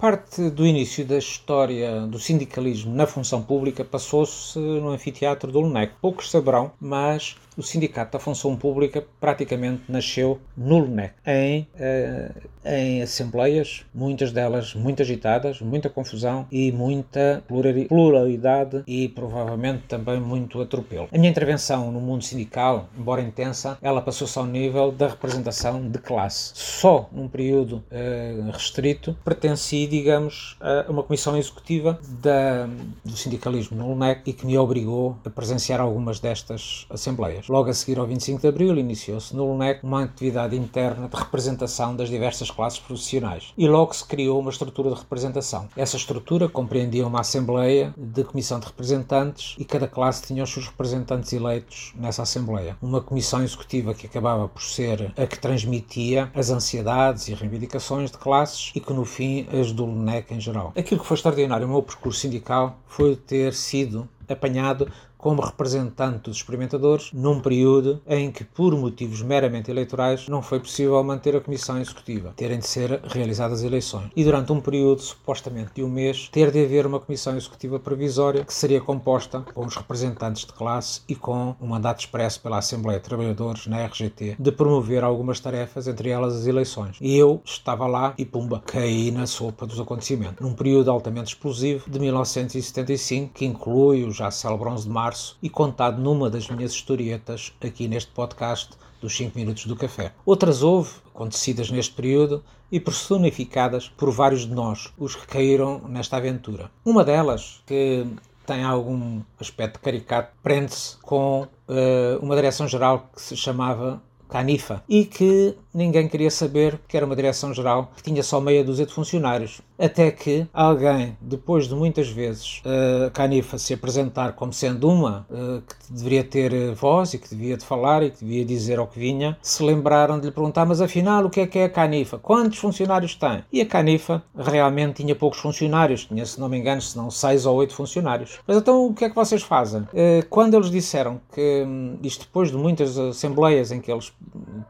Parte do início da história do sindicalismo na função pública passou-se no anfiteatro do LUNEC. Poucos saberão, mas o Sindicato da Função Pública praticamente nasceu no LUNEC, em, eh, em assembleias, muitas delas muito agitadas, muita confusão e muita pluralidade e provavelmente também muito atropelo. A minha intervenção no mundo sindical, embora intensa, ela passou-se ao nível da representação de classe. Só num período eh, restrito pertenci digamos, a uma comissão executiva da, do sindicalismo no LUNEC e que me obrigou a presenciar algumas destas assembleias. Logo a seguir ao 25 de Abril iniciou-se no LUNEC uma atividade interna de representação das diversas classes profissionais e logo se criou uma estrutura de representação. Essa estrutura compreendia uma assembleia de comissão de representantes e cada classe tinha os seus representantes eleitos nessa assembleia. Uma comissão executiva que acabava por ser a que transmitia as ansiedades e reivindicações de classes e que no fim as do LNEC em geral. Aquilo que foi extraordinário no meu percurso sindical foi ter sido apanhado como representante dos experimentadores num período em que, por motivos meramente eleitorais, não foi possível manter a comissão executiva, terem de ser realizadas eleições. E durante um período, supostamente de um mês, ter de haver uma comissão executiva provisória que seria composta com os representantes de classe e com um mandato expresso pela Assembleia de Trabalhadores na RGT de promover algumas tarefas, entre elas as eleições. E eu estava lá e pumba, caí na sopa dos acontecimentos. Num período altamente explosivo de 1975, que inclui o já célebre 11 de março março e contado numa das minhas historietas aqui neste podcast dos 5 Minutos do Café. Outras houve, acontecidas neste período e personificadas por vários de nós, os que caíram nesta aventura. Uma delas, que tem algum aspecto caricato, prende-se com uh, uma direção-geral que se chamava Canifa e que ninguém queria saber que era uma direção-geral que tinha só meia dúzia de funcionários. Até que alguém, depois de muitas vezes uh, Canifa se apresentar como sendo uma uh, que deveria ter voz e que devia de falar e que devia dizer ao que vinha, se lembraram de lhe perguntar, mas afinal o que é que é a Canifa? Quantos funcionários tem? E a Canifa realmente tinha poucos funcionários, tinha, se não me engano, se não seis ou oito funcionários. Mas então o que é que vocês fazem? Uh, quando eles disseram que, um, isto depois de muitas assembleias em que eles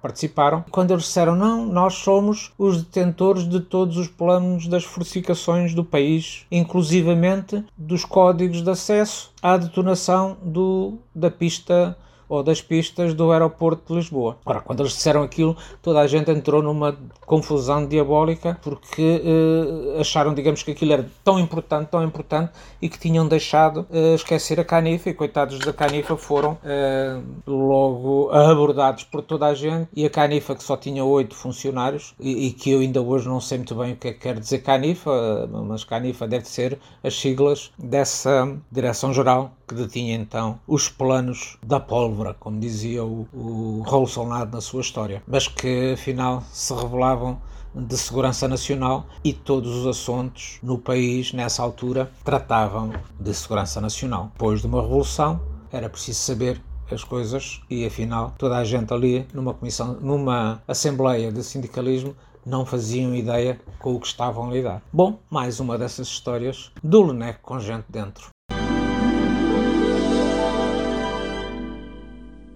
participaram, quando eles disseram não, nós somos os detentores de todos os planos das fortificações do país, inclusivamente dos códigos de acesso à detonação do, da pista ou das pistas do aeroporto de Lisboa. Ora, quando eles disseram aquilo, toda a gente entrou numa confusão diabólica porque uh, acharam, digamos, que aquilo era tão importante, tão importante e que tinham deixado uh, esquecer a Canifa e coitados da Canifa foram uh, logo abordados por toda a gente e a Canifa que só tinha oito funcionários e, e, que eu ainda hoje não sei muito bem o que é que quer dizer Canifa, mas Canifa deve ser as siglas dessa Direção-Geral que detinha então os planos da pólvora, como dizia o, o Raul Solnado na sua história, mas que afinal se revelavam de segurança nacional e todos os assuntos no país nessa altura tratavam de segurança nacional. Depois de uma revolução era preciso saber as coisas e afinal toda a gente ali numa comissão, numa assembleia de sindicalismo não faziam ideia com o que estavam a lidar. Bom, mais uma dessas histórias do Lenec com gente dentro.